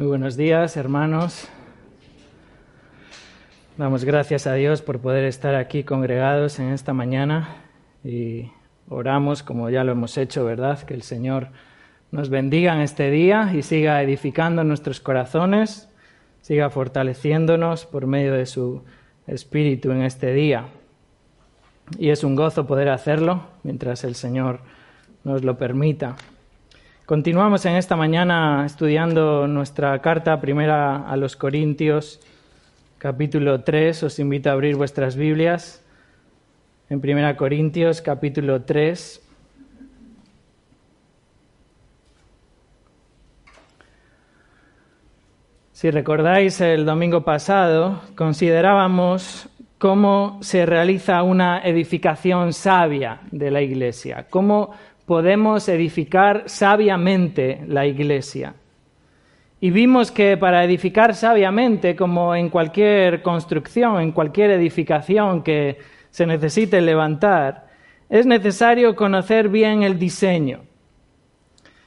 Muy buenos días, hermanos. Damos gracias a Dios por poder estar aquí congregados en esta mañana y oramos, como ya lo hemos hecho, ¿verdad? Que el Señor nos bendiga en este día y siga edificando nuestros corazones, siga fortaleciéndonos por medio de su Espíritu en este día. Y es un gozo poder hacerlo mientras el Señor nos lo permita. Continuamos en esta mañana estudiando nuestra carta primera a los Corintios, capítulo 3. Os invito a abrir vuestras Biblias en Primera Corintios, capítulo 3. Si recordáis, el domingo pasado considerábamos cómo se realiza una edificación sabia de la iglesia, cómo podemos edificar sabiamente la iglesia. Y vimos que para edificar sabiamente, como en cualquier construcción, en cualquier edificación que se necesite levantar, es necesario conocer bien el diseño.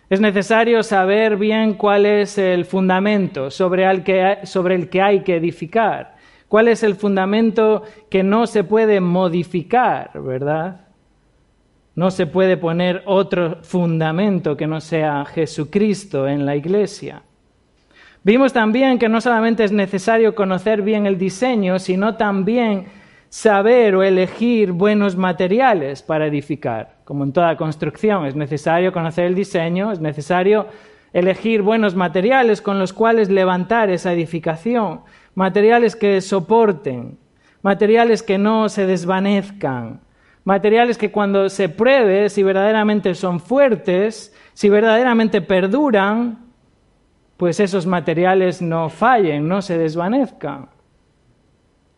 Es necesario saber bien cuál es el fundamento sobre el, que, hay que edificar, cuál es el fundamento que no se puede modificar, ¿verdad? No se puede poner otro fundamento que no sea Jesucristo en la iglesia. Vimos también que no solamente es necesario conocer bien el diseño, sino también saber o elegir buenos materiales para edificar. Como en toda construcción, es necesario conocer el diseño, es necesario elegir buenos materiales con los cuales levantar esa edificación, materiales que soporten, materiales que no se desvanezcan, materiales que cuando se pruebe si verdaderamente son fuertes, si verdaderamente perduran, pues esos materiales no fallen, no se desvanezcan.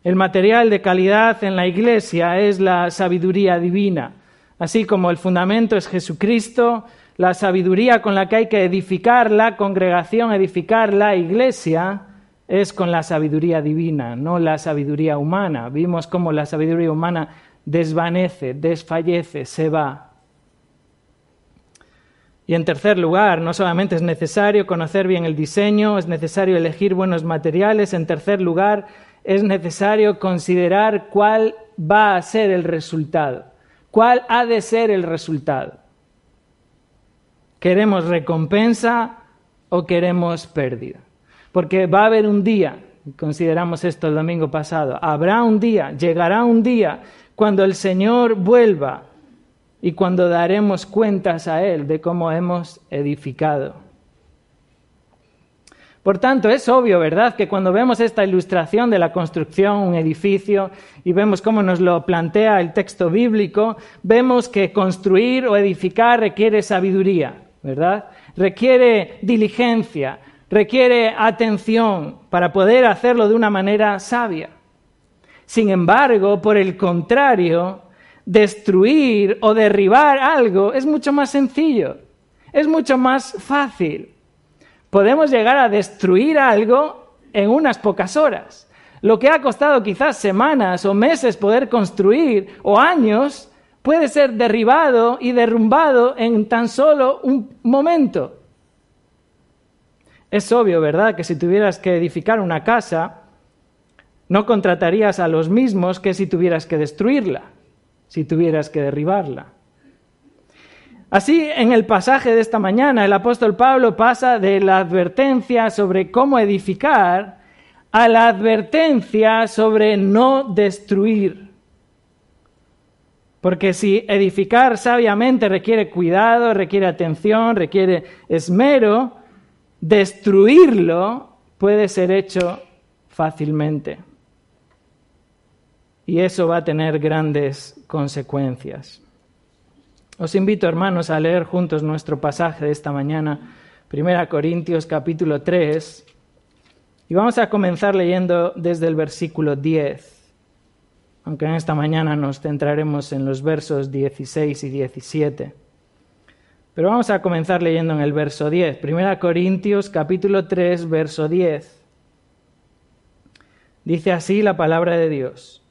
El material de calidad en la iglesia es la sabiduría divina. Así como el fundamento es Jesucristo, la sabiduría con la que hay que edificar la congregación, edificar la iglesia, es con la sabiduría divina, no la sabiduría humana. Vimos cómo la sabiduría humana desvanece, desfallece, se va. Y en tercer lugar, no solamente es necesario conocer bien el diseño, es necesario elegir buenos materiales, en tercer lugar, es necesario considerar cuál va a ser el resultado, cuál ha de ser el resultado. ¿Queremos recompensa o queremos pérdida? Porque va a haber un día, consideramos esto el domingo pasado, habrá un día, llegará un día cuando el Señor vuelva y cuando daremos cuentas a Él de cómo hemos edificado. Por tanto, es obvio, ¿verdad?, que cuando vemos esta ilustración de la construcción, un edificio, y vemos cómo nos lo plantea el texto bíblico, vemos que construir o edificar requiere sabiduría, ¿verdad? Requiere diligencia, requiere atención para poder hacerlo de una manera sabia. Sin embargo, por el contrario, destruir o derribar algo es mucho más sencillo, es mucho más fácil. Podemos llegar a destruir algo en unas pocas horas. Lo que ha costado quizás semanas o meses poder construir o años puede ser derribado y derrumbado en tan solo un momento. Es obvio, ¿verdad?, que si tuvieras que edificar una casa, no contratarías a los mismos que si tuvieras que destruirla, si tuvieras que derribarla. Así, en el pasaje de esta mañana, el apóstol Pablo pasa de la advertencia sobre cómo edificar a la advertencia sobre no destruir. Porque si edificar sabiamente requiere cuidado, requiere atención, requiere esmero, destruirlo puede ser hecho fácilmente y eso va a tener grandes consecuencias. Os invito, hermanos, a leer juntos nuestro pasaje de esta mañana, 1 Corintios capítulo 3, Y vamos a comenzar leyendo desde el versículo 10, aunque en esta mañana nos centraremos en los versos 16 y 17. Pero vamos a comenzar leyendo en el verso 10, 1 Corintios capítulo 3, verso 10. Dice así la palabra de Dios.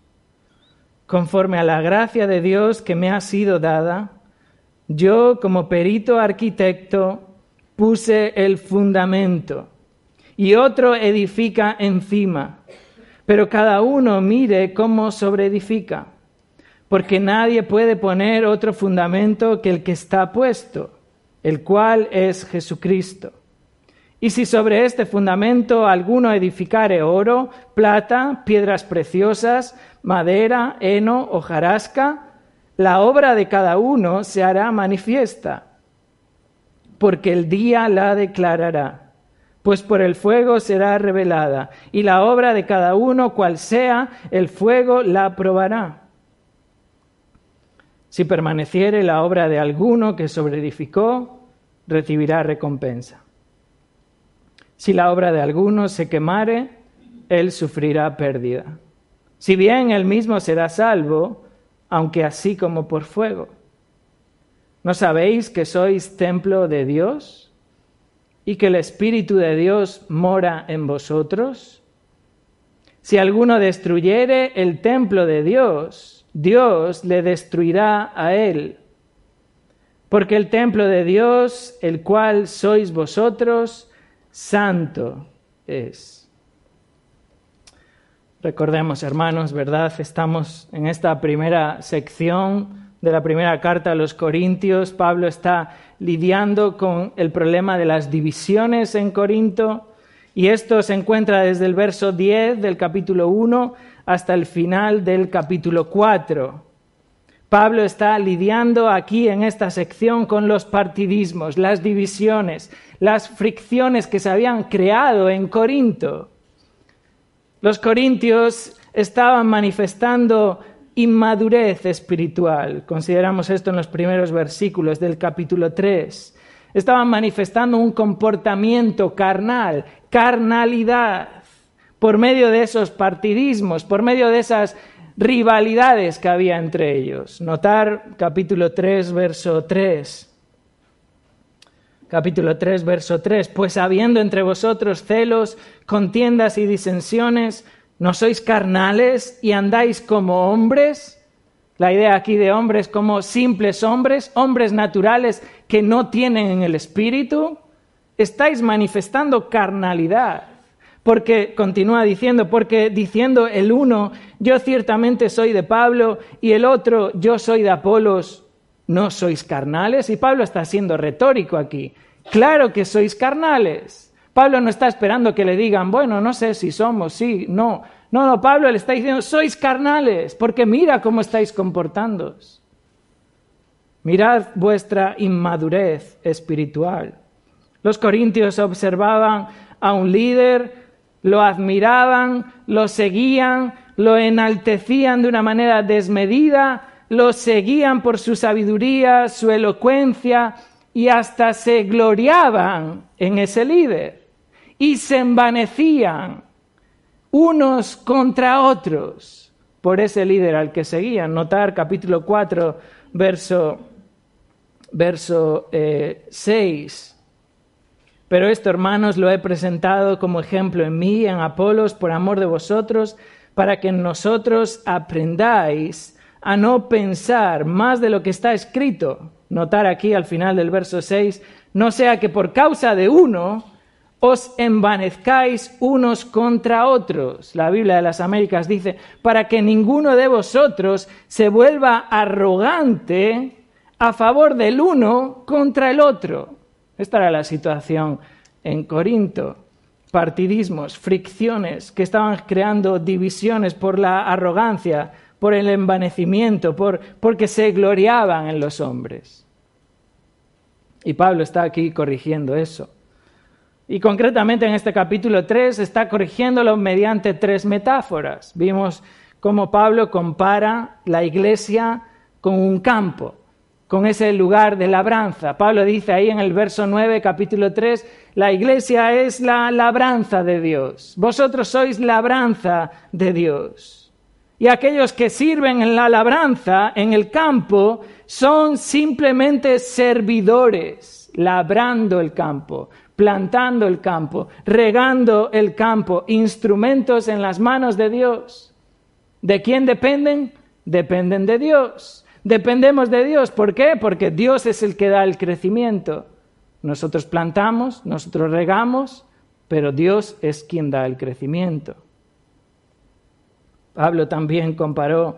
Conforme a la gracia de Dios que me ha sido dada, yo como perito arquitecto puse el fundamento y otro edifica encima. Pero cada uno mire cómo sobreedifica, porque nadie puede poner otro fundamento que el que está puesto, el cual es Jesucristo. Y si sobre este fundamento alguno edificare oro, plata, piedras preciosas, madera, heno, hojarasca, la obra de cada uno se hará manifiesta, porque el día la declarará pues por el fuego será revelada, y la obra de cada uno, cual sea, el fuego la probará. Si permaneciere la obra de alguno que sobreedificó, recibirá recompensa. Si la obra de alguno se quemare, él sufrirá pérdida. Si bien él mismo será salvo, aunque así como por fuego. ¿No sabéis que sois templo de Dios? y que el Espíritu de Dios mora en vosotros? Si alguno destruyere el templo de Dios, Dios le destruirá a él. Porque el templo de Dios, el cual sois vosotros, santo es. Recordemos, hermanos, ¿verdad? Estamos en esta primera sección de la primera carta a los Corintios, Pablo está lidiando con el problema de las divisiones en Corinto y esto se encuentra desde el verso 10 del capítulo 1 hasta el final del capítulo 4. Pablo está lidiando aquí en esta sección con los partidismos, las divisiones, las fricciones que se habían creado en Corinto. Los corintios estaban manifestando inmadurez espiritual. Consideramos esto en los primeros versículos del capítulo 3. Estaban manifestando un comportamiento carnal, carnalidad, por medio de esos partidismos, por medio de esas rivalidades que había entre ellos. Notar capítulo 3, verso 3. Capítulo 3, verso 3. Pues habiendo entre vosotros celos, contiendas y disensiones, ¿No sois carnales y andáis como hombres? La idea aquí de hombres como simples hombres, hombres naturales que no tienen en el espíritu. Estáis manifestando carnalidad. Porque continúa diciendo, porque diciendo el uno, yo ciertamente soy de Pablo, y el otro, yo soy de Apolos, ¿no sois carnales? Y Pablo está siendo retórico aquí. Claro que sois carnales. Pablo no está esperando que le digan, bueno, no sé si somos, sí, no. No, no, Pablo le está diciendo, sois carnales, porque mira cómo estáis comportándoos. Mirad vuestra inmadurez espiritual. Los corintios observaban a un líder, lo admiraban, lo seguían, lo enaltecían de una manera desmedida, lo seguían por su sabiduría, su elocuencia y hasta se gloriaban en ese líder y se envanecían unos contra otros por ese líder al que seguían. Notar capítulo 4, verso, verso 6. Pero esto, hermanos, lo he presentado como ejemplo en mí, en Apolos, por amor de vosotros, para que nosotros aprendáis a no pensar más de lo que está escrito. Notar aquí al final del verso 6, no sea que por causa de uno os envanezcáis unos contra otros. La Biblia de las Américas dice, para que ninguno de vosotros se vuelva arrogante a favor del uno contra el otro. Esta era la situación en Corinto. Partidismos, fricciones que estaban creando divisiones por la arrogancia, por el envanecimiento, por, porque se gloriaban en los hombres. Y Pablo está aquí corrigiendo eso. Y concretamente en este capítulo 3 está corrigiéndolo mediante tres metáforas. Vimos cómo Pablo compara la iglesia con un campo, con ese lugar de labranza. Pablo dice ahí en el verso 9, capítulo 3, la iglesia es la labranza de Dios. Vosotros sois labranza de Dios. Y aquellos que sirven en la labranza, en el campo, son simplemente servidores, labrando el campo, plantando el campo, regando el campo, instrumentos en las manos de Dios. ¿De quién dependen? Dependen de Dios. Dependemos de Dios. ¿Por qué? Porque Dios es el que da el crecimiento. Nosotros plantamos, nosotros regamos, pero Dios es quien da el crecimiento. Pablo también comparó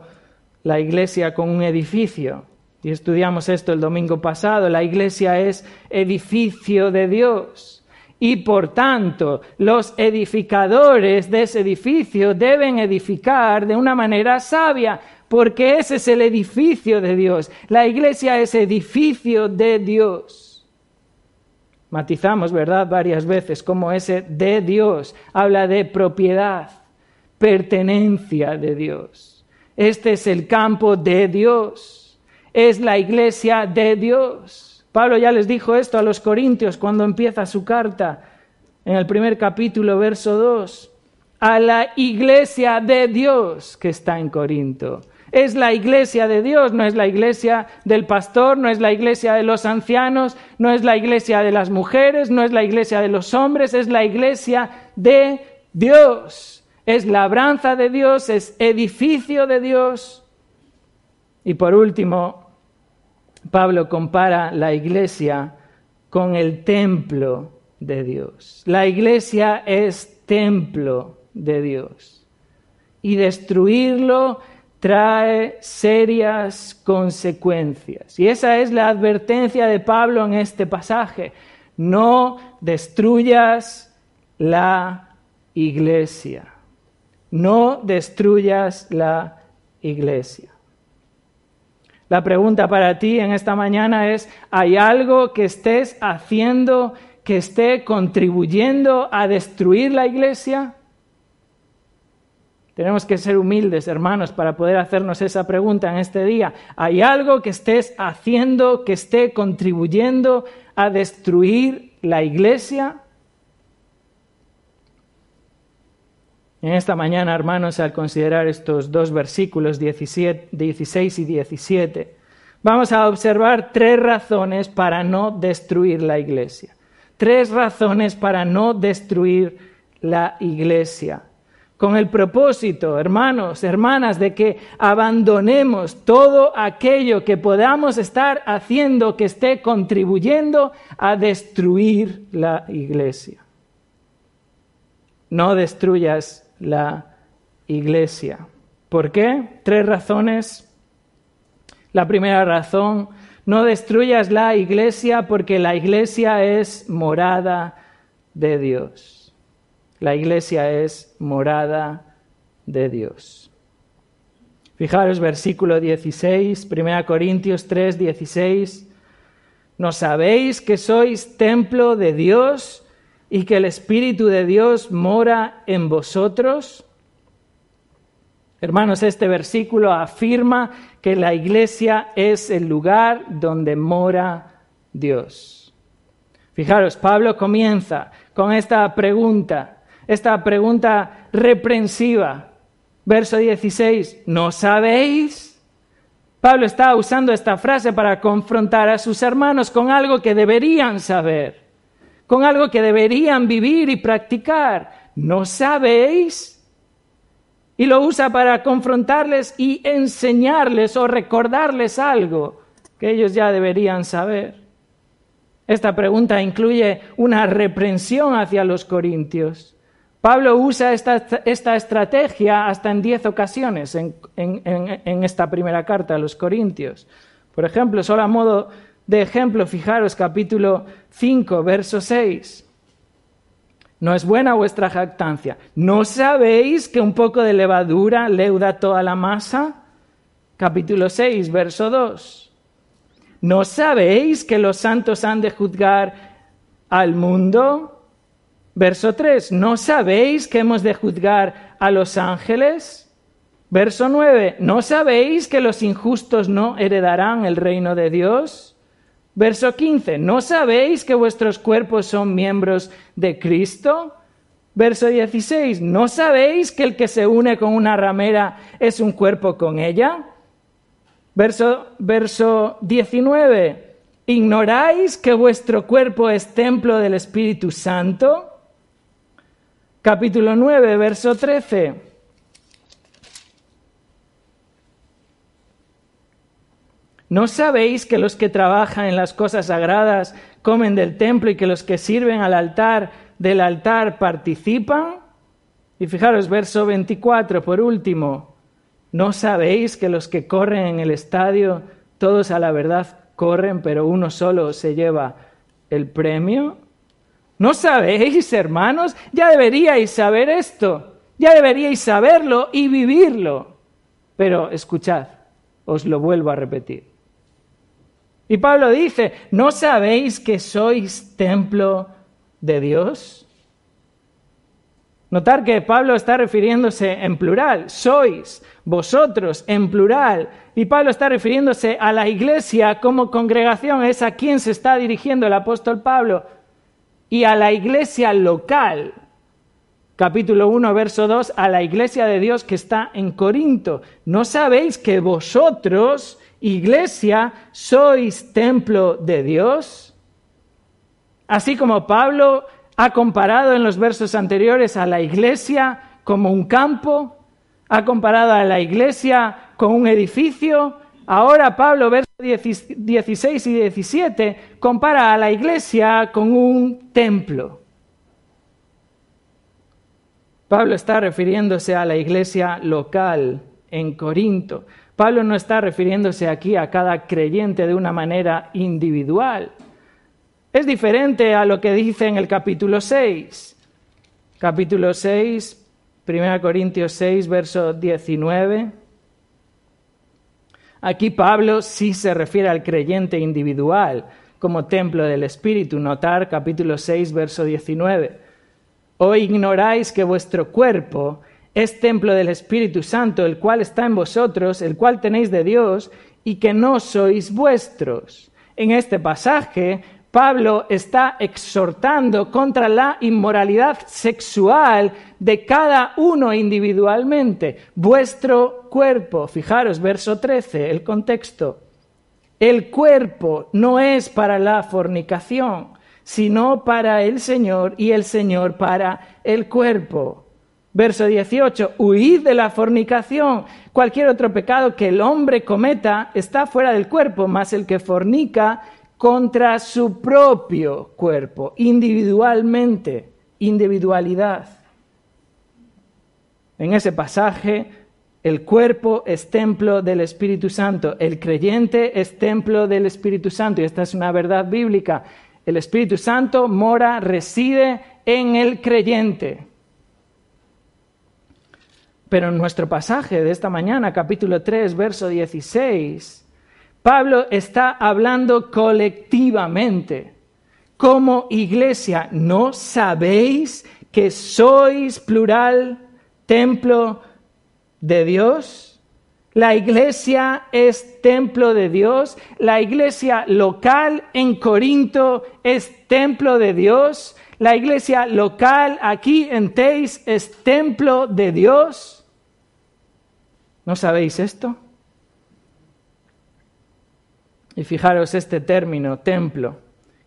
la iglesia con un edificio. Y estudiamos esto el domingo pasado. La iglesia es edificio de Dios. Y por tanto, los edificadores de ese edificio deben edificar de una manera sabia, porque ese es el edificio de Dios. La iglesia es edificio de Dios. Matizamos, ¿verdad? Varias veces como ese de Dios habla de propiedad, pertenencia de Dios. Este es el campo de Dios. Es la iglesia de Dios. Pablo ya les dijo esto a los corintios cuando empieza su carta en el primer capítulo, verso 2. A la iglesia de Dios que está en Corinto. Es la iglesia de Dios, no es la iglesia del pastor, no es la iglesia de los ancianos, no es la iglesia de las mujeres, no es la iglesia de los hombres, es la iglesia de Dios. Es labranza de Dios, es edificio de Dios. Y por último, Pablo compara la iglesia con el templo de Dios. La iglesia es templo de Dios. Y destruirlo trae serias consecuencias. Y esa es la advertencia de Pablo en este pasaje. No destruyas la iglesia. No destruyas la iglesia. La pregunta para ti en esta mañana es, ¿hay algo que estés haciendo que esté contribuyendo a destruir la iglesia? Tenemos que ser humildes, hermanos, para poder hacernos esa pregunta en este día. ¿Hay algo que estés haciendo que esté contribuyendo a destruir la iglesia? En esta mañana, hermanos, al considerar estos dos versículos 16 y 17, vamos a observar tres razones para no destruir la iglesia. Tres razones para no destruir la iglesia con el propósito, hermanos, hermanas, de que abandonemos todo aquello que podamos estar haciendo que esté contribuyendo a destruir la iglesia. No destruyas la iglesia. ¿Por qué? Tres razones. La primera razón, no destruyas la iglesia porque la iglesia es morada de Dios. La iglesia es morada de Dios. Fijaros versículo 16, 1 Corintios 3, 16. ¿No sabéis que sois templo de Dios y que el Espíritu de Dios mora en vosotros? Hermanos, este versículo afirma que la iglesia es el lugar donde mora Dios. Fijaros, Pablo comienza con esta pregunta esta pregunta reprensiva. Verso 16, ¿no sabéis? Pablo está usando esta frase para confrontar a sus hermanos con algo que deberían saber, con algo que deberían vivir y practicar. ¿No sabéis? Y lo usa para confrontarles y enseñarles o recordarles algo que ellos ya deberían saber. Esta pregunta incluye una reprensión hacia los corintios. Pablo usa esta, estrategia hasta en diez ocasiones en, en, esta primera carta a los Corintios. Por ejemplo, solo a modo de ejemplo, fijaros capítulo 5, verso 6. No es buena vuestra jactancia. ¿No sabéis que un poco de levadura leuda toda la masa? Capítulo 6, verso 2. ¿No sabéis que los santos han de juzgar al mundo? Verso 3, ¿no sabéis que hemos de juzgar a los ángeles? Verso 9, ¿no sabéis que los injustos no heredarán el reino de Dios? Verso 15, ¿no sabéis que vuestros cuerpos son miembros de Cristo? Verso 16, ¿no sabéis que el que se une con una ramera es un cuerpo con ella? Verso, verso 19, ¿ignoráis que vuestro cuerpo es templo del Espíritu Santo? Capítulo 9, verso 13. ¿No sabéis que los que trabajan en las cosas sagradas comen del templo y que los que sirven al altar del altar participan? Y fijaros, verso 24, por último, ¿no sabéis que los que corren en el estadio, todos a la verdad corren, pero uno solo se lleva el premio? ¿No sabéis, hermanos? Ya deberíais saber esto, ya deberíais saberlo y vivirlo. Pero escuchad, os lo vuelvo a repetir. Y Pablo dice, ¿no sabéis que sois templo de Dios? Notar que Pablo está refiriéndose en plural, sois, vosotros, en plural. Y Pablo está refiriéndose a la iglesia como congregación, es a quien se está dirigiendo el apóstol Pablo, y a la iglesia local. Capítulo 1, verso 2, a la iglesia de Dios que está en Corinto. ¿No sabéis que vosotros Iglesia, ¿sois templo de Dios? Así como Pablo ha comparado en los versos anteriores a la iglesia como un campo, ha comparado a la iglesia con un edificio, ahora Pablo, versos 16 y 17, compara a la iglesia con un templo. Pablo está refiriéndose a la iglesia local en Corinto. Pablo no está refiriéndose aquí a cada creyente de una manera individual. Es diferente a lo que dice en el capítulo 6. Capítulo 6, 1 Corintios 6, verso 19. Aquí Pablo sí se refiere al creyente individual como templo del Espíritu. Notar capítulo 6, verso 19. ¿O ignoráis que vuestro cuerpo es templo del Espíritu Santo, el cual está en vosotros, el cual tenéis de Dios, y que no sois vuestros. En este pasaje, Pablo está exhortando contra la inmoralidad sexual de cada uno individualmente. Vuestro cuerpo, fijaros, verso 13, el contexto. El cuerpo no es para la fornicación, sino para el Señor y el Señor para el cuerpo. Verso 18, huid de la fornicación. Cualquier otro pecado que el hombre cometa está fuera del cuerpo, más el que fornica contra su propio cuerpo, individualmente, individualidad. En ese pasaje, el cuerpo es templo del Espíritu Santo, el creyente es templo del Espíritu Santo, y esta es una verdad bíblica. El Espíritu Santo mora, reside en el creyente. Pero en nuestro pasaje de esta mañana, capítulo 3, verso 16, Pablo está hablando colectivamente. Como iglesia, ¿no sabéis que sois plural templo de Dios? La iglesia es templo de Dios. La iglesia local en Corinto es templo de Dios. La iglesia local aquí en Teis es templo de Dios. ¿No sabéis esto? Y fijaros este término, templo,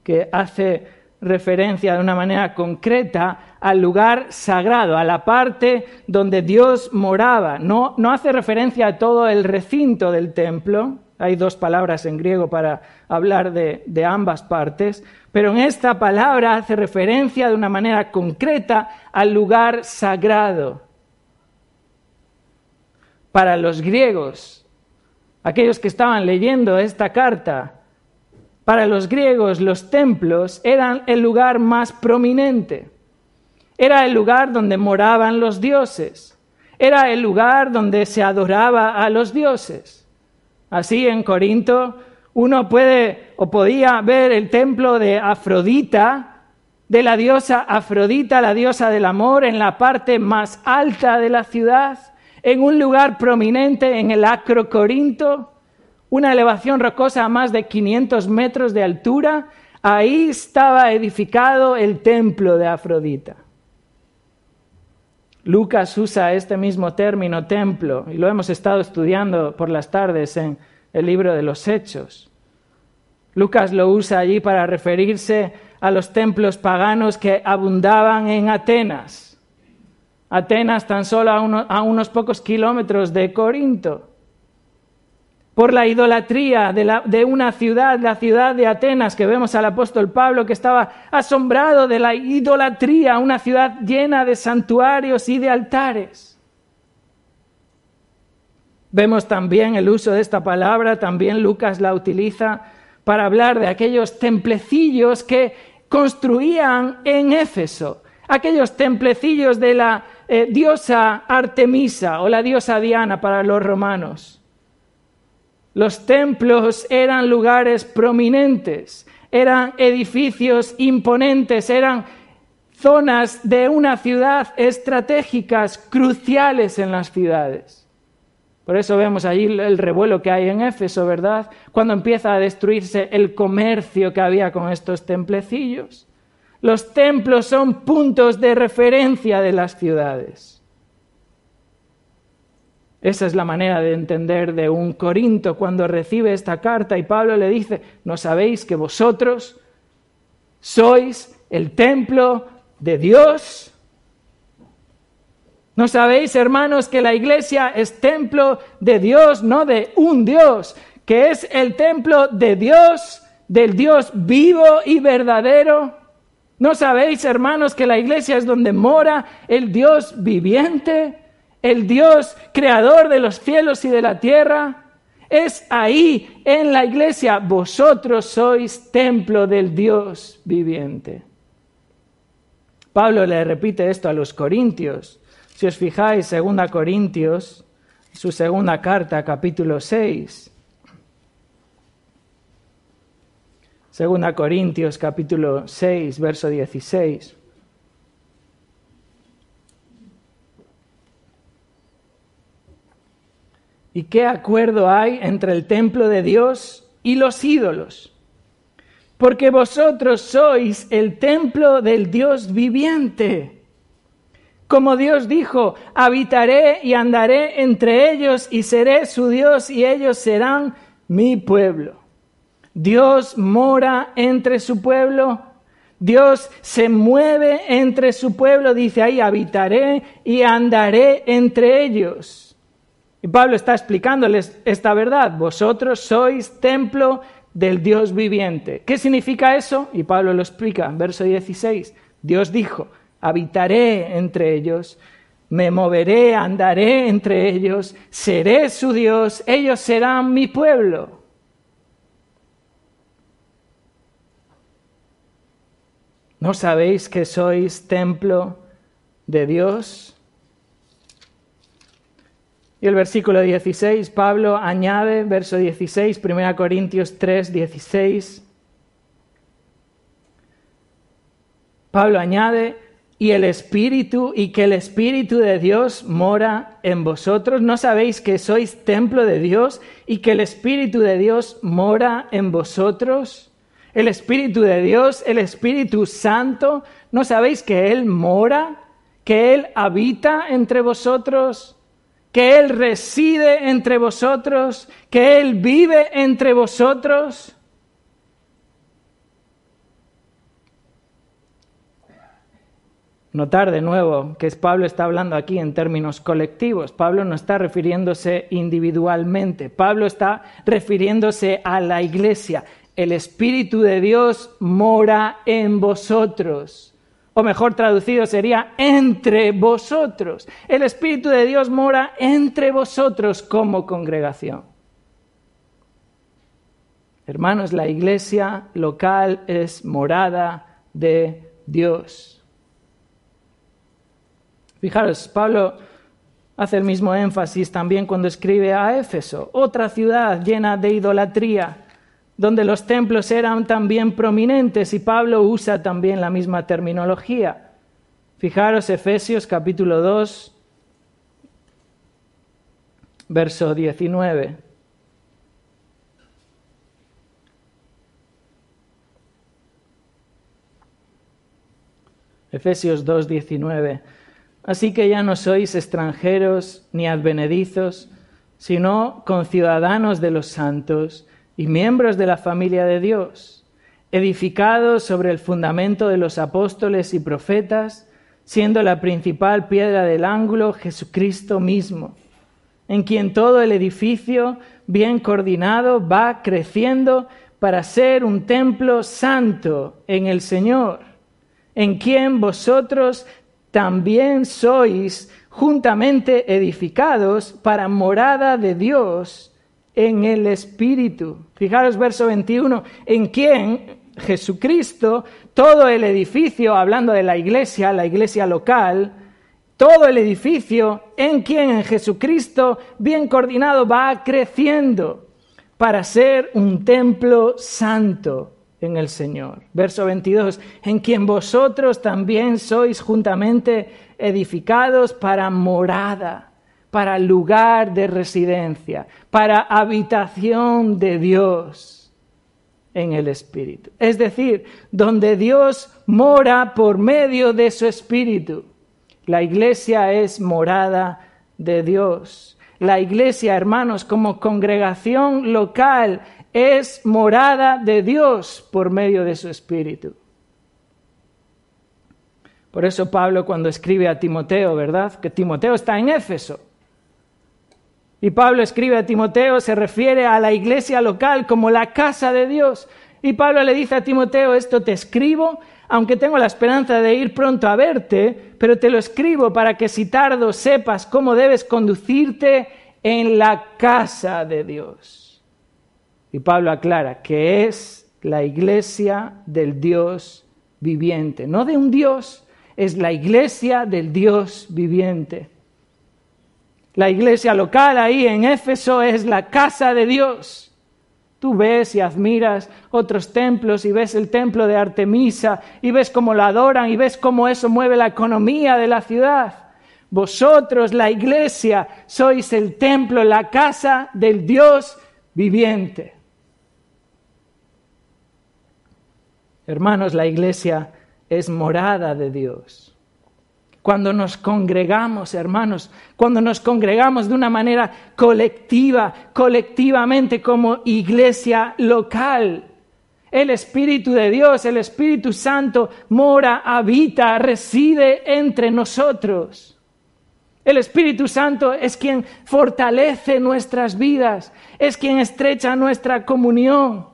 que hace referencia de una manera concreta al lugar sagrado, a la parte donde Dios moraba. No, no hace referencia a todo el recinto del templo. Hay dos palabras en griego para hablar de, de ambas partes, pero en esta palabra hace referencia de una manera concreta al lugar sagrado para los griegos, aquellos que estaban leyendo esta carta, para los griegos los templos eran el lugar más prominente, era el lugar donde moraban los dioses, era el lugar donde se adoraba a los dioses. Así en Corinto uno puede o podía ver el templo de Afrodita, de la diosa Afrodita, la diosa del amor, en la parte más alta de la ciudad en un lugar prominente en el Acro Corinto, una elevación rocosa a más de 500 metros de altura, ahí estaba edificado el templo de Afrodita. Lucas usa este mismo término templo y lo hemos estado estudiando por las tardes en el libro de los Hechos. Lucas lo usa allí para referirse a los templos paganos que abundaban en Atenas. Atenas tan solo a, unos pocos kilómetros de Corinto por la idolatría de, una ciudad, la ciudad de Atenas, que vemos al apóstol Pablo que estaba asombrado de la idolatría, una ciudad llena de santuarios y de altares. Vemos también el uso de esta palabra, también Lucas la utiliza para hablar de aquellos templecillos que construían en Éfeso, aquellos templecillos de la eh, diosa Artemisa o la diosa Diana para los romanos. Los templos eran lugares prominentes, eran edificios imponentes, eran zonas de una ciudad estratégicas, cruciales en las ciudades. Por eso vemos allí el revuelo que hay en Éfeso, ¿verdad? Cuando empieza a destruirse el comercio que había con estos templecillos. Los templos son puntos de referencia de las ciudades. Esa es la manera de entender de un Corinto cuando recibe esta carta y Pablo le dice, ¿no sabéis que vosotros sois el templo de Dios? ¿No sabéis, hermanos, que la iglesia es templo de Dios, no de un Dios, que es el templo de Dios, del Dios vivo y verdadero? ¿No sabéis, hermanos, que la iglesia es donde mora el Dios viviente? el Dios creador de los cielos y de la tierra, es ahí, en la iglesia. Vosotros sois templo del Dios viviente. Pablo le repite esto a los corintios. Si os fijáis, segunda Corintios, su segunda carta, capítulo 6. Segunda Corintios, capítulo 6, verso 16. ¿Y qué acuerdo hay entre el templo de Dios y los ídolos? Porque vosotros sois el templo del Dios viviente. Como Dios dijo, habitaré y andaré entre ellos y seré su Dios y ellos serán mi pueblo. Dios mora entre su pueblo. Dios se mueve entre su pueblo, dice ahí, habitaré y andaré entre ellos. Y Pablo está explicándoles esta verdad. Vosotros sois templo del Dios viviente. ¿Qué significa eso? Y Pablo lo explica en verso 16. Dios dijo, habitaré entre ellos, me moveré, andaré entre ellos, seré su Dios, ellos serán mi pueblo. ¿No sabéis que sois templo de Dios? Y el versículo 16, Pablo añade, verso 16, 1 Corintios 3, 16. Pablo añade, y el Espíritu, y que el Espíritu de Dios mora en vosotros. ¿No sabéis que sois templo de Dios y que el Espíritu de Dios mora en vosotros? El Espíritu de Dios, el Espíritu Santo, ¿no sabéis que Él mora, que Él habita entre vosotros? que Él reside entre vosotros, que Él vive entre vosotros. Notar de nuevo que Pablo está hablando aquí en términos colectivos. Pablo no está refiriéndose individualmente. Pablo está refiriéndose a la iglesia. El Espíritu de Dios mora en vosotros o mejor traducido sería entre vosotros. El Espíritu de Dios mora entre vosotros como congregación. Hermanos, la iglesia local es morada de Dios. Fijaros, Pablo hace el mismo énfasis también cuando escribe a Éfeso, otra ciudad llena de idolatría donde los templos eran también prominentes y Pablo usa también la misma terminología. Fijaros Efesios capítulo 2, verso 19. Efesios 2, 19. Así que ya no sois extranjeros ni advenedizos, sino conciudadanos de los santos y miembros de la familia de Dios, edificados sobre el fundamento de los apóstoles y profetas, siendo la principal piedra del ángulo Jesucristo mismo, en quien todo el edificio, bien coordinado, va creciendo para ser un templo santo en el Señor, en quien vosotros también sois juntamente edificados para morada de Dios en el Espíritu. Fijaros verso 21, en quien Jesucristo, todo el edificio, hablando de la iglesia, la iglesia local, todo el edificio en quien en Jesucristo, bien coordinado, va creciendo para ser un templo santo en el Señor. Verso 22, en quien vosotros también sois juntamente edificados para morada, para lugar de residencia, para habitación de Dios en el Espíritu. Es decir, donde Dios mora por medio de su Espíritu. La iglesia es morada de Dios. La iglesia, hermanos, como congregación local, es morada de Dios por medio de su Espíritu. Por eso Pablo cuando escribe a Timoteo, ¿verdad? Que Timoteo está en Éfeso. Y Pablo escribe a Timoteo, se refiere a la iglesia local como la casa de Dios. Y Pablo le dice a Timoteo, esto te escribo, aunque tengo la esperanza de ir pronto a verte, pero te lo escribo para que si tardo sepas cómo debes conducirte en la casa de Dios. Y Pablo aclara que es la iglesia del Dios viviente, no de un Dios, es la iglesia del Dios viviente. La iglesia local ahí en Éfeso es la casa de Dios. Tú ves y admiras otros templos y ves el templo de Artemisa y ves cómo la adoran y ves cómo eso mueve la economía de la ciudad. Vosotros, la iglesia, sois el templo, la casa del Dios viviente. Hermanos, la iglesia es morada de Dios. Cuando nos congregamos, hermanos, cuando nos congregamos de una manera colectiva, colectivamente como iglesia local, el Espíritu de Dios, el Espíritu Santo, mora, habita, reside entre nosotros. El Espíritu Santo es quien fortalece nuestras vidas, es quien estrecha nuestra comunión.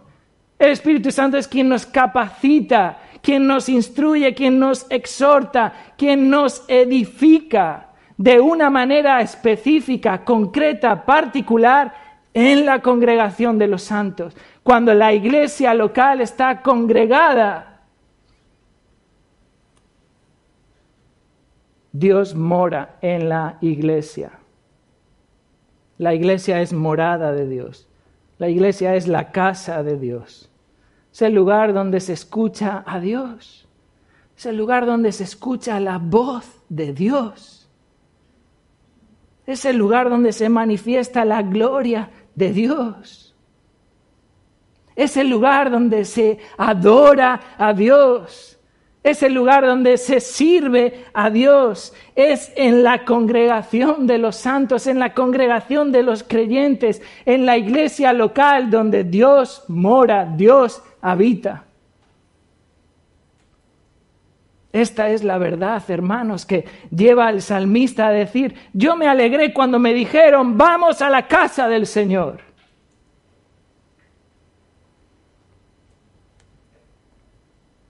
El Espíritu Santo es quien nos capacita, quien nos instruye, quien nos exhorta, quien nos edifica de una manera específica, concreta, particular en la congregación de los santos. Cuando la iglesia local está congregada, Dios mora en la iglesia. La iglesia es morada de Dios. La iglesia es la casa de Dios. Es el lugar donde se escucha a Dios. Es el lugar donde se escucha la voz de Dios. Es el lugar donde se manifiesta la gloria de Dios. Es el lugar donde se adora a Dios. Es el lugar donde se sirve a Dios. Es en la congregación de los santos, en la congregación de los creyentes, en la iglesia local donde Dios mora, Dios habita. Esta es la verdad, hermanos, que lleva al salmista a decir, yo me alegré cuando me dijeron, vamos a la casa del Señor.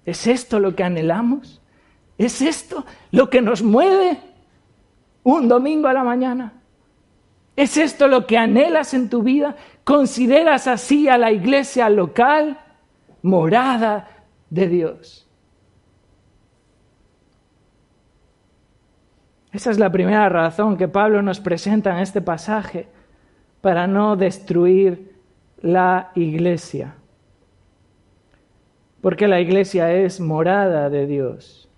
¿Es esto lo que anhelamos? ¿Es esto lo que nos mueve un domingo a la mañana? ¿Es esto lo que anhelas en tu vida? ¿Consideras así a la iglesia local? Morada de Dios. Esa es la primera razón que Pablo nos presenta en este pasaje para no destruir la iglesia. Porque la iglesia es morada de Dios.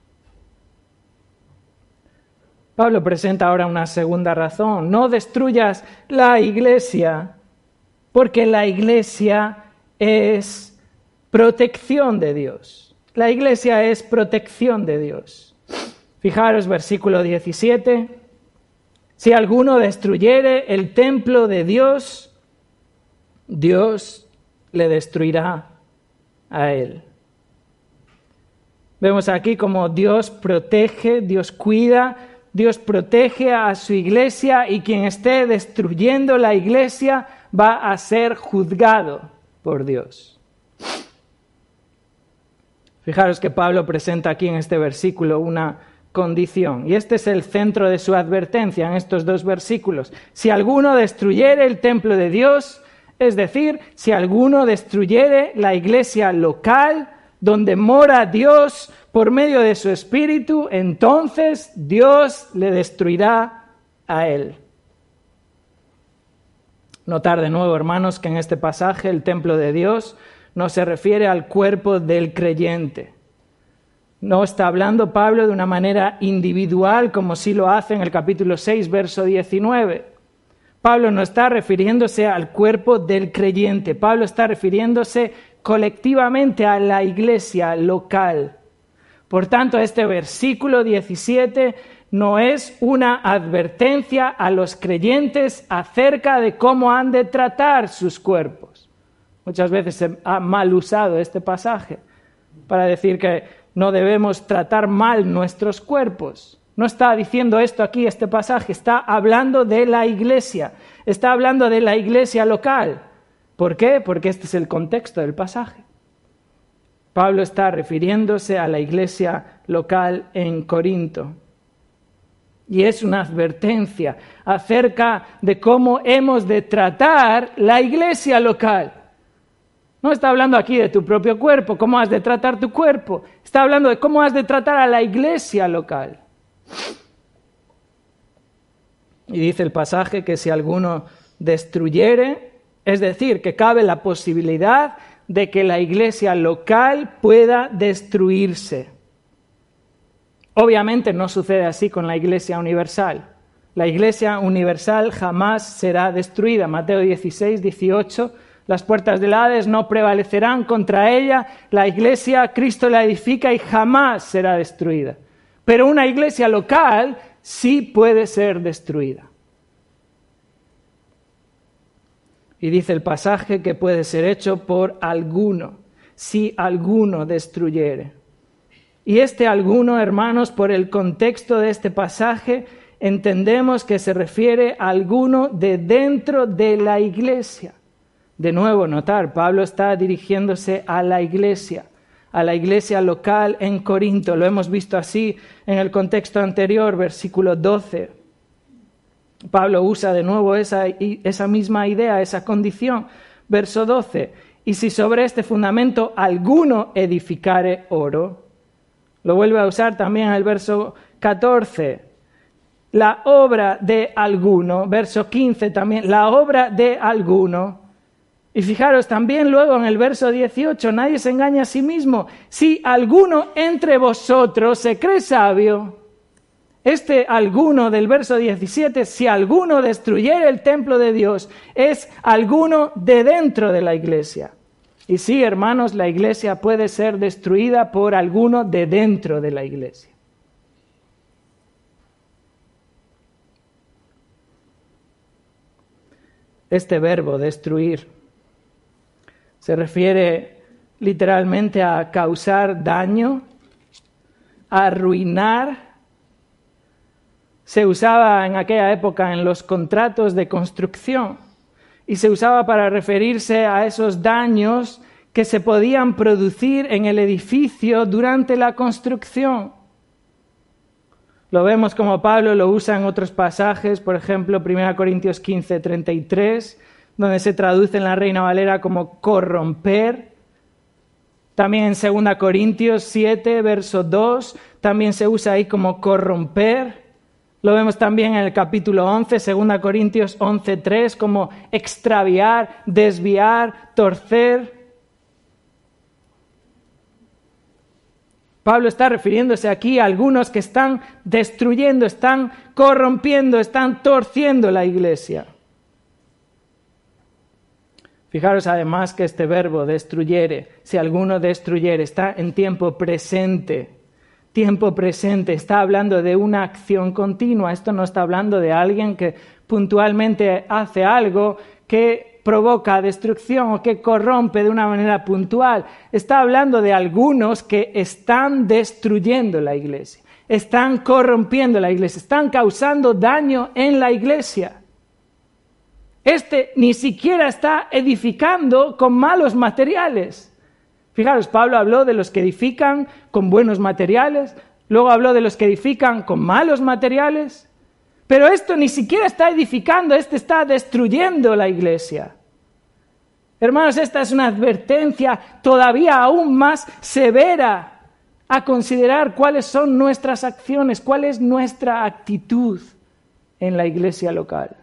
Pablo presenta ahora una segunda razón. No destruyas la iglesia, porque la iglesia es protección de Dios. La iglesia es protección de Dios. Fijaros versículo 17. Si alguno destruyere el templo de Dios, Dios le destruirá a él. Vemos aquí como Dios protege, Dios cuida, Dios protege a su iglesia y quien esté destruyendo la iglesia va a ser juzgado por Dios. Fijaros que Pablo presenta aquí en este versículo una condición y este es el centro de su advertencia en estos dos versículos. Si alguno destruyere el templo de Dios, es decir, si alguno destruyere la iglesia local, donde mora Dios por medio de su Espíritu, entonces Dios le destruirá a él. Notar de nuevo, hermanos, que en este pasaje el templo de Dios no se refiere al cuerpo del creyente. No está hablando Pablo de una manera individual como sí lo hace en el capítulo 6, verso 19. Pablo no está refiriéndose al cuerpo del creyente, Pablo está refiriéndose colectivamente a la iglesia local. Por tanto, este versículo 17 no es una advertencia a los creyentes acerca de cómo han de tratar sus cuerpos. Muchas veces se ha mal usado este pasaje para decir que no debemos tratar mal nuestros cuerpos. No está diciendo esto aquí, este pasaje, está hablando de la iglesia, está hablando de la iglesia local. ¿Por qué? Porque este es el contexto del pasaje. Pablo está refiriéndose a la iglesia local en Corinto. Y es una advertencia acerca de cómo hemos de tratar la iglesia local. No está hablando aquí de tu propio cuerpo, cómo has de tratar tu cuerpo. Está hablando de cómo has de tratar a la iglesia local. Y dice el pasaje que si alguno destruyere es decir, que cabe la posibilidad de que la iglesia local pueda destruirse. Obviamente no sucede así con la iglesia universal. La iglesia universal jamás será destruida. Mateo 16, 18. Las puertas del Hades no prevalecerán contra ella. La iglesia Cristo la edifica y jamás será destruida. Pero una iglesia local sí puede ser destruida. Y dice el pasaje que puede ser hecho por alguno, si alguno destruyere. Y este alguno, hermanos, por el contexto de este pasaje, entendemos que se refiere a alguno de dentro de la iglesia. De nuevo, notar, Pablo está dirigiéndose a la iglesia, a la iglesia local en Corinto. Lo hemos visto así en el contexto anterior, versículo 12. Pablo usa de nuevo esa, misma idea, esa condición. Verso 12. Y si sobre este fundamento alguno edificare oro, lo vuelve a usar también en el verso 14. La obra de alguno, verso 15 también, la obra de alguno. Y fijaros también luego en el verso 18, nadie se engaña a sí mismo. Si alguno entre vosotros se cree sabio, este alguno del verso 17, si alguno destruyere el templo de Dios, es alguno de dentro de la iglesia. Y sí, hermanos, la iglesia puede ser destruida por alguno de dentro de la iglesia. Este verbo, destruir, se refiere literalmente a causar daño, a arruinar, se usaba en aquella época en los contratos de construcción y se usaba para referirse a esos daños que se podían producir en el edificio durante la construcción. Lo vemos como Pablo lo usa en otros pasajes, por ejemplo, 1 Corintios 15, 33, donde se traduce en la Reina Valera como corromper. También en 2 Corintios 7, verso 2, también se usa ahí como corromper. Lo vemos también en el capítulo 11, 2 Corintios 11, 3, como extraviar, desviar, torcer. Pablo está refiriéndose aquí a algunos que están destruyendo, están corrompiendo, están torciendo la iglesia. Fijaros además que este verbo destruyere, si alguno destruyere, está en tiempo presente. Tiempo presente, está hablando de una acción continua. Esto no está hablando de alguien que puntualmente hace algo que provoca destrucción o que corrompe de una manera puntual. Está hablando de algunos que están destruyendo la iglesia, están corrompiendo la iglesia, están causando daño en la iglesia. Este ni siquiera está edificando con malos materiales. Fijaros, Pablo habló de los que edifican con buenos materiales, luego habló de los que edifican con malos materiales, pero esto ni siquiera está edificando, este está destruyendo la iglesia. Hermanos, esta es una advertencia todavía aún más severa a considerar cuáles son nuestras acciones, cuál es nuestra actitud en la iglesia local.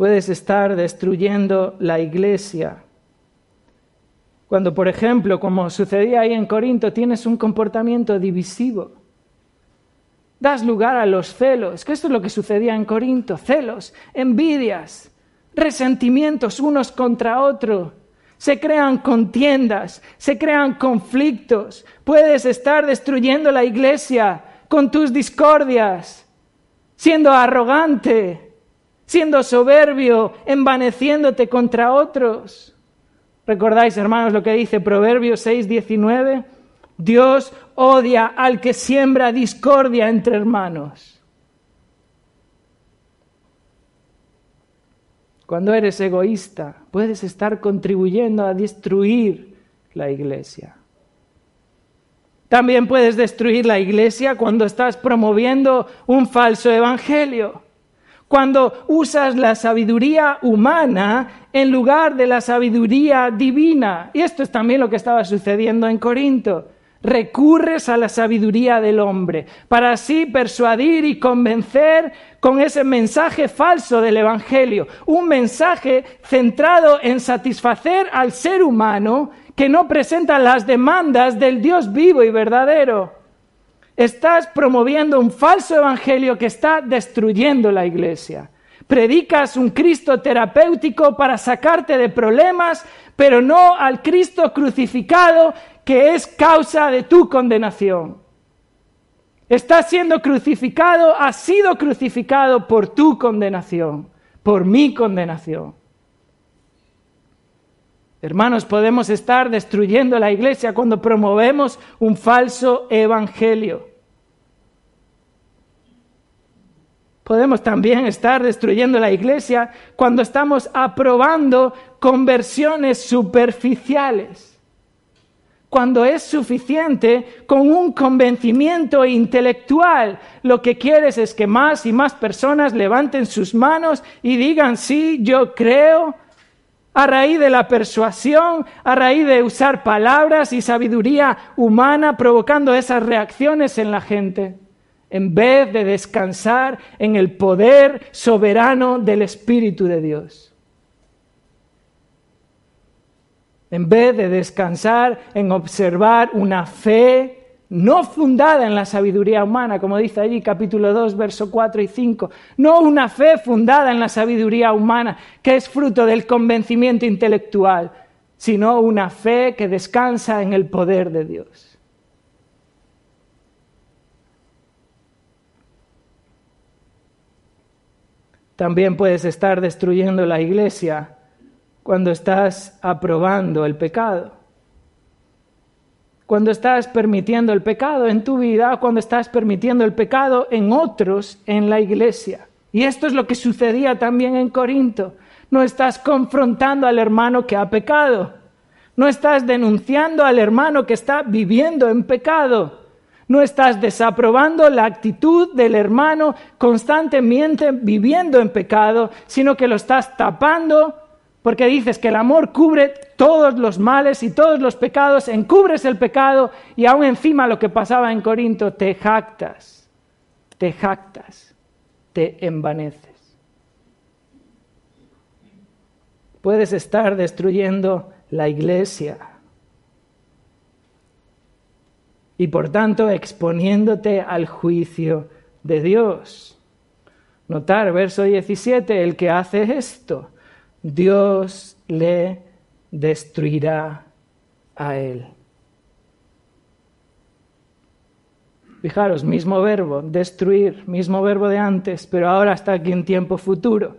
Puedes estar destruyendo la iglesia. Cuando, por ejemplo, como sucedía ahí en Corinto, tienes un comportamiento divisivo. Das lugar a los celos, que esto es lo que sucedía en Corinto, celos, envidias, resentimientos unos contra otros. Se crean contiendas, se crean conflictos. Puedes estar destruyendo la iglesia con tus discordias, siendo arrogante, siendo soberbio, envaneciéndote contra otros. ¿Recordáis, hermanos, lo que dice Proverbios 6, 19? Dios odia al que siembra discordia entre hermanos. Cuando eres egoísta, puedes estar contribuyendo a destruir la iglesia. También puedes destruir la iglesia cuando estás promoviendo un falso evangelio cuando usas la sabiduría humana en lugar de la sabiduría divina. Y esto es también lo que estaba sucediendo en Corinto. Recurres a la sabiduría del hombre para así persuadir y convencer con ese mensaje falso del Evangelio, un mensaje centrado en satisfacer al ser humano que no presenta las demandas del Dios vivo y verdadero estás promoviendo un falso evangelio que está destruyendo la iglesia. Predicas un Cristo terapéutico para sacarte de problemas, pero no al Cristo crucificado que es causa de tu condenación. Estás siendo crucificado, has sido crucificado por tu condenación, por mi condenación. Hermanos, podemos estar destruyendo la iglesia cuando promovemos un falso evangelio. Podemos también estar destruyendo la iglesia cuando estamos aprobando conversiones superficiales. Cuando es suficiente con un convencimiento intelectual, lo que quieres es que más y más personas levanten sus manos y digan, sí, yo creo, a raíz de la persuasión, a raíz de usar palabras y sabiduría humana provocando esas reacciones en la gente en vez de descansar en el poder soberano del Espíritu de Dios. En vez de descansar en observar una fe no fundada en la sabiduría humana, como dice allí capítulo 2, verso 4 y 5, no una fe fundada en la sabiduría humana, que es fruto del convencimiento intelectual, sino una fe que descansa en el poder de Dios. También puedes estar destruyendo la iglesia cuando estás aprobando el pecado. Cuando estás permitiendo el pecado en tu vida, cuando estás permitiendo el pecado en otros en la iglesia. Y esto es lo que sucedía también en Corinto. No estás confrontando al hermano que ha pecado. No estás denunciando al hermano que está viviendo en pecado no estás desaprobando la actitud del hermano constantemente viviendo en pecado, sino que lo estás tapando porque dices que el amor cubre todos los males y todos los pecados, encubres el pecado y aún encima lo que pasaba en Corinto, te jactas, te jactas, te envaneces. Puedes estar destruyendo la iglesia. Y por tanto exponiéndote al juicio de Dios. Notar, verso 17, el que hace esto, Dios le destruirá a él. Fijaros, mismo verbo, destruir, mismo verbo de antes, pero ahora está aquí en tiempo futuro.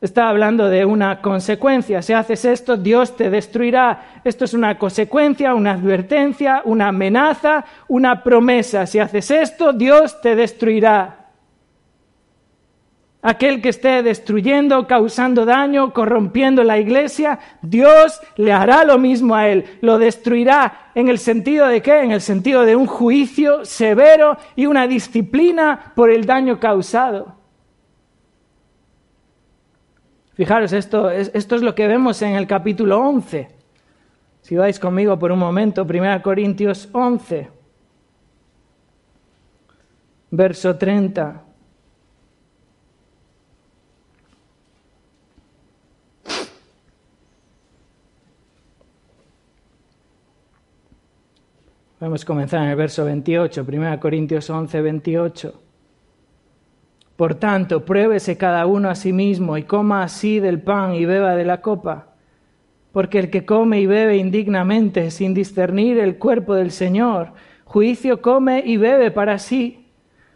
Está hablando de una consecuencia. Si haces esto, Dios te destruirá. Esto es una consecuencia, una advertencia, una amenaza, una promesa. Si haces esto, Dios te destruirá. Aquel que esté destruyendo, causando daño, corrompiendo la iglesia, Dios le hará lo mismo a él. Lo destruirá en el sentido de qué? En el sentido de un juicio severo y una disciplina por el daño causado. Fijaros, esto es, esto es lo que vemos en el capítulo 11. Si vais conmigo por un momento, 1 Corintios 11, verso 30. Vamos a comenzar en el verso 28, 1 Corintios 11, 28. Por tanto, pruébese cada uno a sí mismo y coma así del pan y beba de la copa. Porque el que come y bebe indignamente, sin discernir el cuerpo del Señor, juicio come y bebe para sí.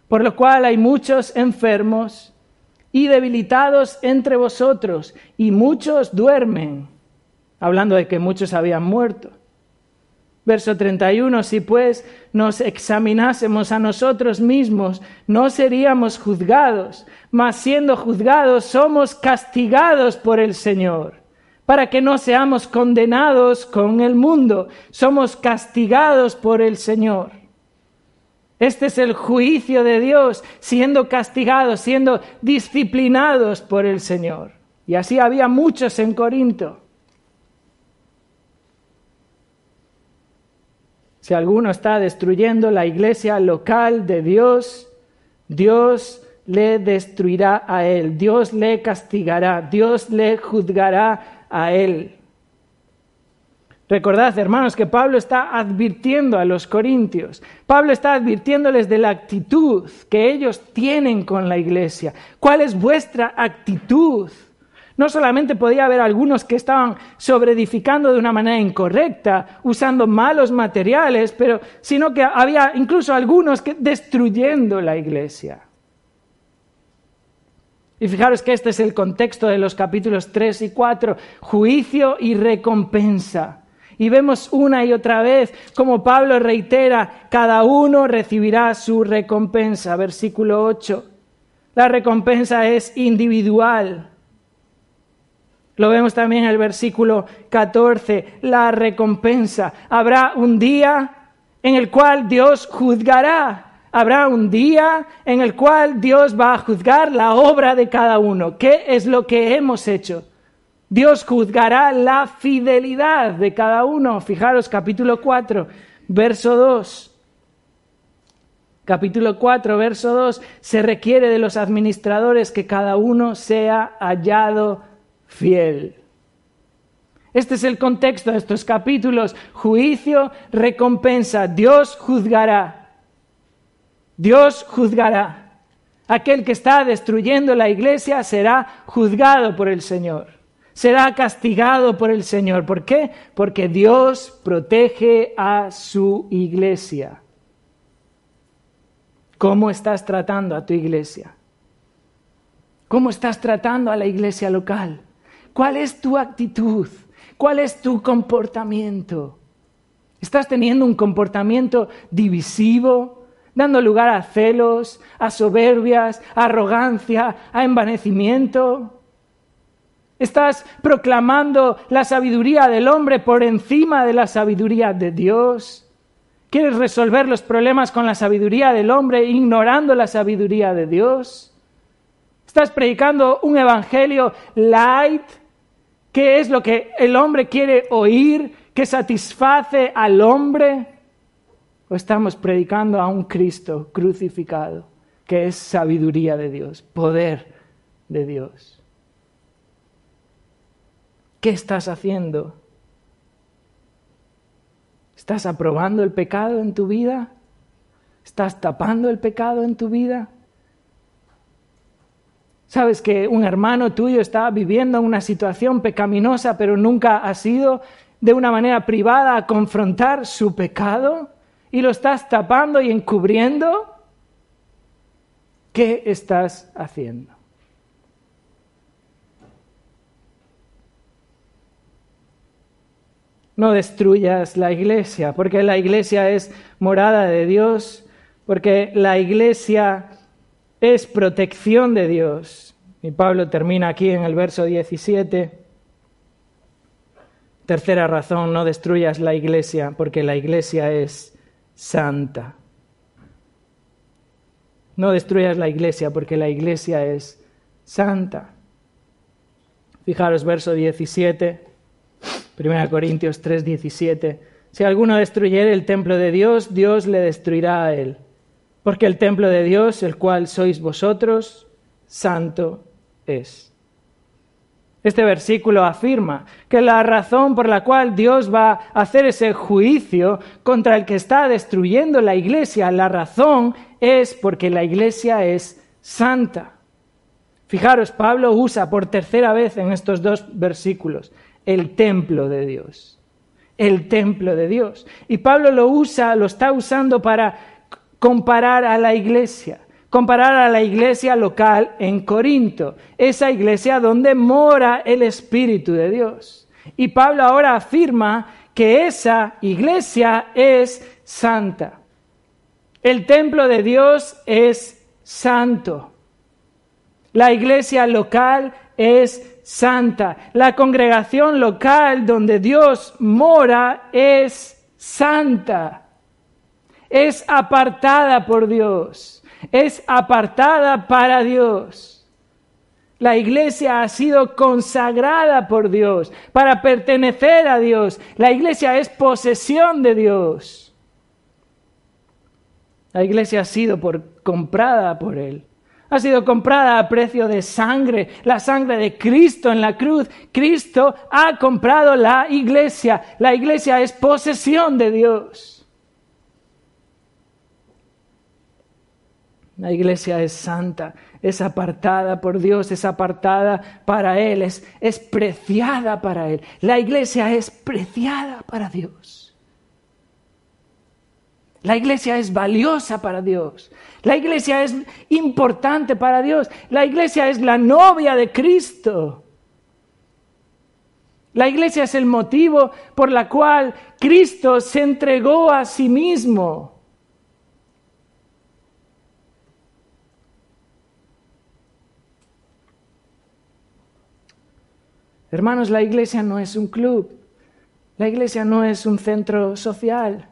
Por lo cual hay muchos enfermos y debilitados entre vosotros, y muchos duermen, hablando de que muchos habían muerto. Verso 31, si pues nos examinásemos a nosotros mismos, no seríamos juzgados, mas siendo juzgados somos castigados por el Señor, para que no seamos condenados con el mundo, somos castigados por el Señor. Este es el juicio de Dios, siendo castigados, siendo disciplinados por el Señor. Y así había muchos en Corinto. Si alguno está destruyendo la iglesia local de Dios, Dios le destruirá a él, Dios le castigará, Dios le juzgará a él. Recordad, hermanos, que Pablo está advirtiendo a los corintios. Pablo está advirtiéndoles de la actitud que ellos tienen con la iglesia. ¿Cuál es vuestra actitud? No solamente podía haber algunos que estaban sobreedificando de una manera incorrecta, usando malos materiales, pero, sino que había incluso algunos que destruyendo la iglesia. Y fijaros que este es el contexto de los capítulos 3 y 4, juicio y recompensa. Y vemos una y otra vez como Pablo reitera, cada uno recibirá su recompensa. Versículo 8. La recompensa es individual. Lo vemos también en el versículo 14, la recompensa. Habrá un día en el cual Dios juzgará. Habrá un día en el cual Dios va a juzgar la obra de cada uno. ¿Qué es lo que hemos hecho? Dios juzgará la fidelidad de cada uno. Fijaros, capítulo 4, verso 2. Capítulo 4, verso 2. Se requiere de los administradores que cada uno sea hallado fiel. Este es el contexto de estos capítulos. Juicio, recompensa. Dios juzgará. Dios juzgará. Aquel que está destruyendo la iglesia será juzgado por el Señor. Será castigado por el Señor. ¿Por qué? Porque Dios protege a su iglesia. ¿Cómo estás tratando a tu iglesia? ¿Cómo estás tratando a la iglesia local? ¿Cuál es tu actitud? ¿Cuál es tu comportamiento? ¿Estás teniendo un comportamiento divisivo, dando lugar a celos, a soberbias, a arrogancia, a envanecimiento? ¿Estás proclamando la sabiduría del hombre por encima de la sabiduría de Dios? ¿Quieres resolver los problemas con la sabiduría del hombre ignorando la sabiduría de Dios? ¿Estás predicando un evangelio light ¿Qué es lo que el hombre quiere oír que satisface al hombre? ¿O estamos predicando a un Cristo crucificado, que es sabiduría de Dios, poder de Dios? ¿Qué estás haciendo? ¿Estás aprobando el pecado en tu vida? ¿Estás tapando el pecado en tu vida? Sabes que un hermano tuyo está viviendo una situación pecaminosa, pero nunca ha sido de una manera privada a confrontar su pecado y lo estás tapando y encubriendo. ¿Qué estás haciendo? No destruyas la iglesia, porque la iglesia es morada de Dios, porque la iglesia es protección de Dios. Y Pablo termina aquí en el verso 17. Tercera razón, no destruyas la iglesia, porque la iglesia es santa. No destruyas la iglesia, porque la iglesia es santa. Fijaros, verso 17, 1 Corintios 3, 17. Si alguno destruyere el templo de Dios, Dios le destruirá a él porque el templo de Dios, el cual sois vosotros, santo es. Este versículo afirma que la razón por la cual Dios va a hacer ese juicio contra el que está destruyendo la iglesia, la razón es porque la iglesia es santa. Fijaros, Pablo usa por tercera vez en estos dos versículos el templo de Dios. El templo de Dios. Y Pablo lo usa, lo está usando para comparar a la iglesia, comparar a la iglesia local en Corinto, esa iglesia donde mora el Espíritu de Dios. Y Pablo ahora afirma que esa iglesia es santa. El templo de Dios es santo. La iglesia local es santa. La congregación local donde Dios mora es santa es apartada por Dios, es apartada para Dios. La iglesia ha sido consagrada por Dios para pertenecer a Dios. La iglesia es posesión de Dios. La iglesia ha sido comprada por Él. Ha sido comprada a precio de sangre, la sangre de Cristo en la cruz. Cristo ha comprado la iglesia. La iglesia es posesión de Dios. La iglesia es santa, es apartada por Dios, es apartada para Él, es, preciada para Él. La iglesia es preciada para Dios. La iglesia es valiosa para Dios. La iglesia es importante para Dios. La iglesia es la novia de Cristo. La iglesia es el motivo por la cual Cristo se entregó a sí mismo. Hermanos, la iglesia no es un club, la iglesia no es un centro social,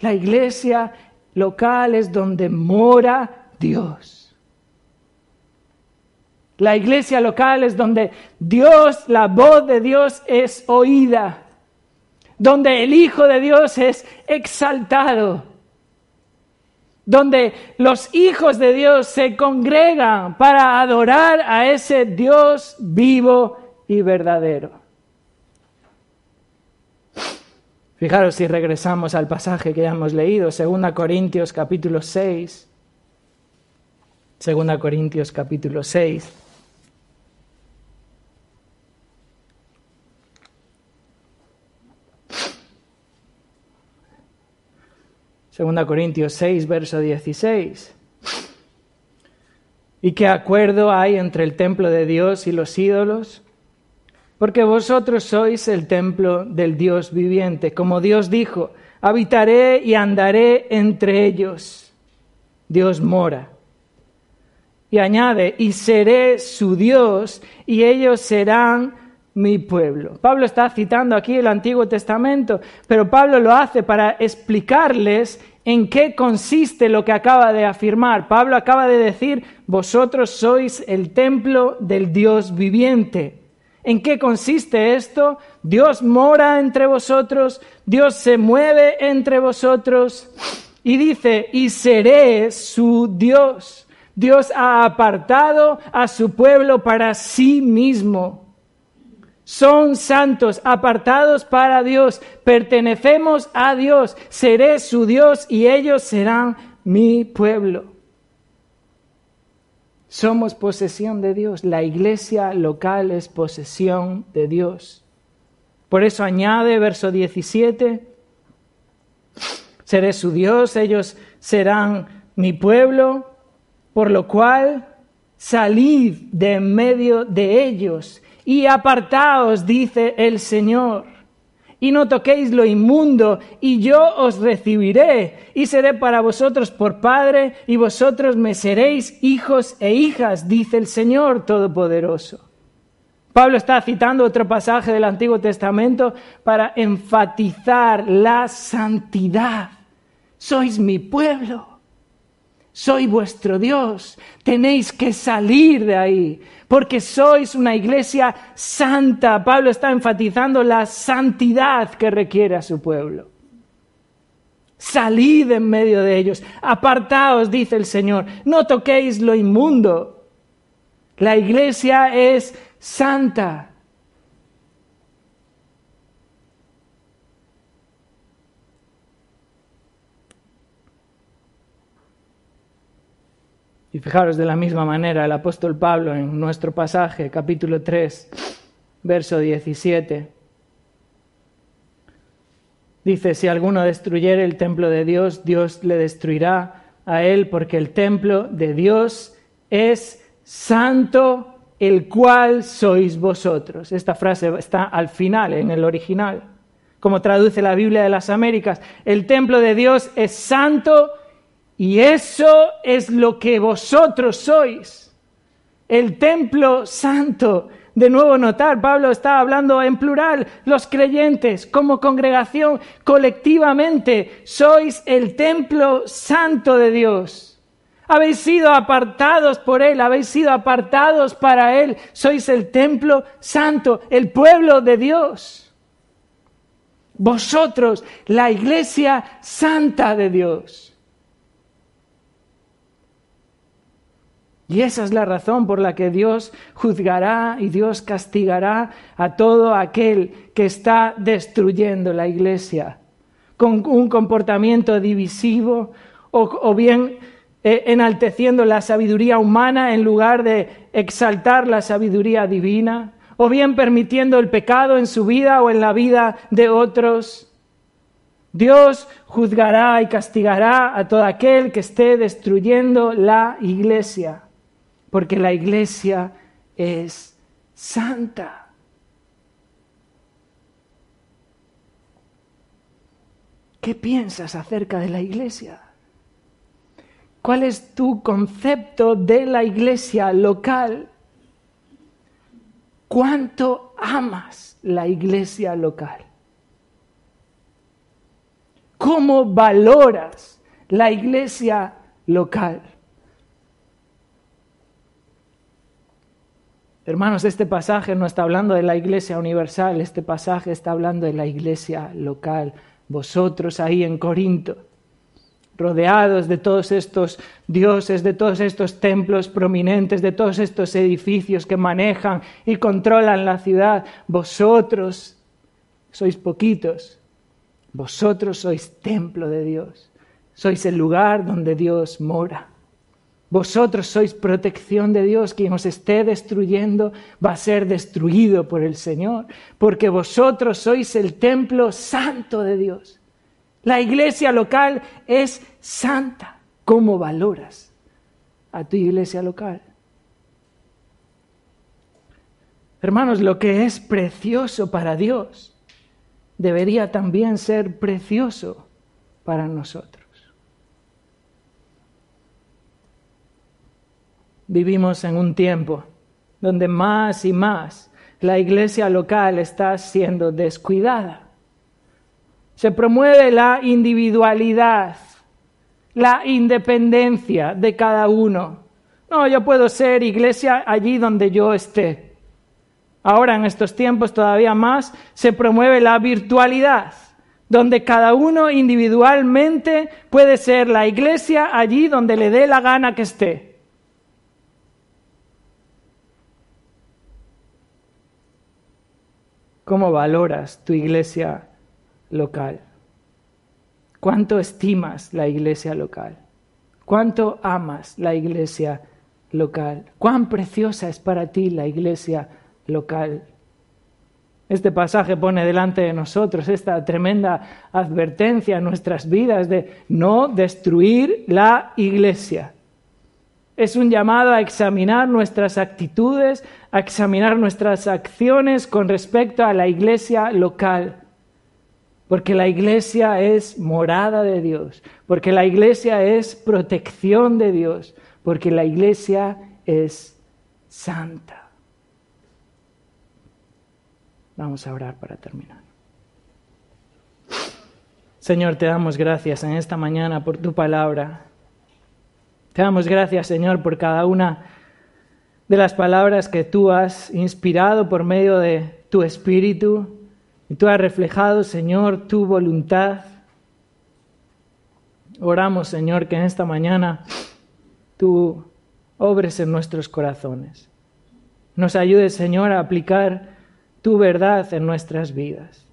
la iglesia local es donde mora Dios. La iglesia local es donde Dios, la voz de Dios es oída, donde el Hijo de Dios es exaltado, donde los hijos de Dios se congregan para adorar a ese Dios vivo y verdadero. Fijaros si regresamos al pasaje que ya hemos leído, 2 Corintios capítulo 6. 2 Corintios capítulo 6. Segunda Corintios 6, verso 16. ¿Y qué acuerdo hay entre el templo de Dios y los ídolos? Porque vosotros sois el templo del Dios viviente. Como Dios dijo, habitaré y andaré entre ellos. Dios mora. Y añade, y seré su Dios, y ellos serán mi pueblo. Pablo está citando aquí el Antiguo Testamento, pero Pablo lo hace para explicarles en qué consiste lo que acaba de afirmar. Pablo acaba de decir, vosotros sois el templo del Dios viviente. ¿En qué consiste esto? Dios mora entre vosotros, Dios se mueve entre vosotros y dice, y seré su Dios. Dios ha apartado a su pueblo para sí mismo. son santos, apartados para Dios, pertenecemos a Dios, seré su Dios y ellos serán mi pueblo. Somos posesión de Dios, la iglesia local es posesión de Dios. Por eso añade verso 17, seré su Dios, ellos serán mi pueblo, por lo cual salid de en medio de ellos y apartaos, dice el Señor, y no toquéis lo inmundo, y yo os recibiré, y seré para vosotros por Padre, y vosotros me seréis hijos e hijas, dice el Señor Todopoderoso. Pablo está citando otro pasaje del Antiguo Testamento para enfatizar la santidad. Sois mi pueblo soy vuestro Dios, tenéis que salir de ahí, porque sois una iglesia santa. Pablo está enfatizando la santidad que requiere a su pueblo. Salid en medio de ellos, apartaos, dice el Señor, no toquéis lo inmundo. La iglesia es santa. Y fijaros de la misma manera el apóstol Pablo en nuestro pasaje, capítulo 3, verso 17. Dice, si alguno destruyere el templo de Dios, Dios le destruirá a él, porque el templo de Dios es santo, el cual sois vosotros. Esta frase está al final, en el original, como traduce la Biblia de las Américas. El templo de Dios es santo, y eso es lo que vosotros sois, el templo santo. De nuevo notar, Pablo está hablando en plural, los creyentes como congregación colectivamente sois el templo santo de Dios. Habéis sido apartados por Él, habéis sido apartados para Él, sois el templo santo, el pueblo de Dios. Vosotros, la iglesia santa de Dios. Y esa es la razón por la que Dios juzgará y Dios castigará a todo aquel que está destruyendo la iglesia con un comportamiento divisivo o, bien eh, enalteciendo la sabiduría humana en lugar de exaltar la sabiduría divina, o bien permitiendo el pecado en su vida o en la vida de otros. Dios juzgará y castigará a todo aquel que esté destruyendo la iglesia porque la iglesia es santa. ¿Qué piensas acerca de la iglesia? ¿Cuál es tu concepto de la iglesia local? ¿Cuánto amas la iglesia local? ¿Cómo valoras la iglesia local? Hermanos, este pasaje no está hablando de la iglesia universal, este pasaje está hablando de la iglesia local. Vosotros ahí en Corinto, rodeados de todos estos dioses, de todos estos templos prominentes, de todos estos edificios que manejan y controlan la ciudad, vosotros sois poquitos, vosotros sois templo de Dios, sois el lugar donde Dios mora. Vosotros sois protección de Dios, quien os esté destruyendo va a ser destruido por el Señor, porque vosotros sois el templo santo de Dios. La iglesia local es santa. ¿Cómo valoras a tu iglesia local? Hermanos, lo que es precioso para Dios debería también ser precioso para nosotros. Vivimos en un tiempo donde más y más la iglesia local está siendo descuidada. Se promueve la individualidad, la independencia de cada uno. No, yo puedo ser iglesia allí donde yo esté. Ahora, en estos tiempos todavía más, se promueve la virtualidad, donde cada uno individualmente puede ser la iglesia allí donde le dé la gana que esté. ¿Cómo valoras tu iglesia local? ¿Cuánto estimas la iglesia local? ¿Cuánto amas la iglesia local? ¿Cuán preciosa es para ti la iglesia local? Este pasaje pone delante de nosotros esta tremenda advertencia en nuestras vidas de no destruir la iglesia. Es un llamado a examinar nuestras actitudes, a examinar nuestras acciones con respecto a la iglesia local. Porque la iglesia es morada de Dios, porque la iglesia es protección de Dios, porque la iglesia es santa. Vamos a orar para terminar. Señor, te damos gracias en esta mañana por tu palabra. Te damos gracias, Señor, por cada una de las palabras que tú has inspirado por medio de tu Espíritu y tú has reflejado, Señor, tu voluntad. Oramos, Señor, que en esta mañana tú obres en nuestros corazones. Nos ayudes, Señor, a aplicar tu verdad en nuestras vidas.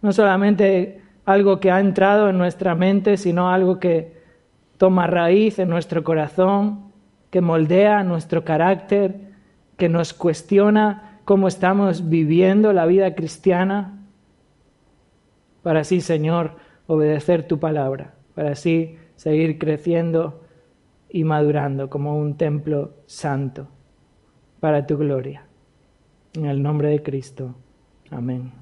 No solamente algo que ha entrado en nuestra mente, sino algo que toma raíz en nuestro corazón, que moldea nuestro carácter, que nos cuestiona cómo estamos viviendo la vida cristiana, para así, Señor, obedecer tu palabra, para así seguir creciendo y madurando como un templo santo para tu gloria. En el nombre de Cristo. Amén.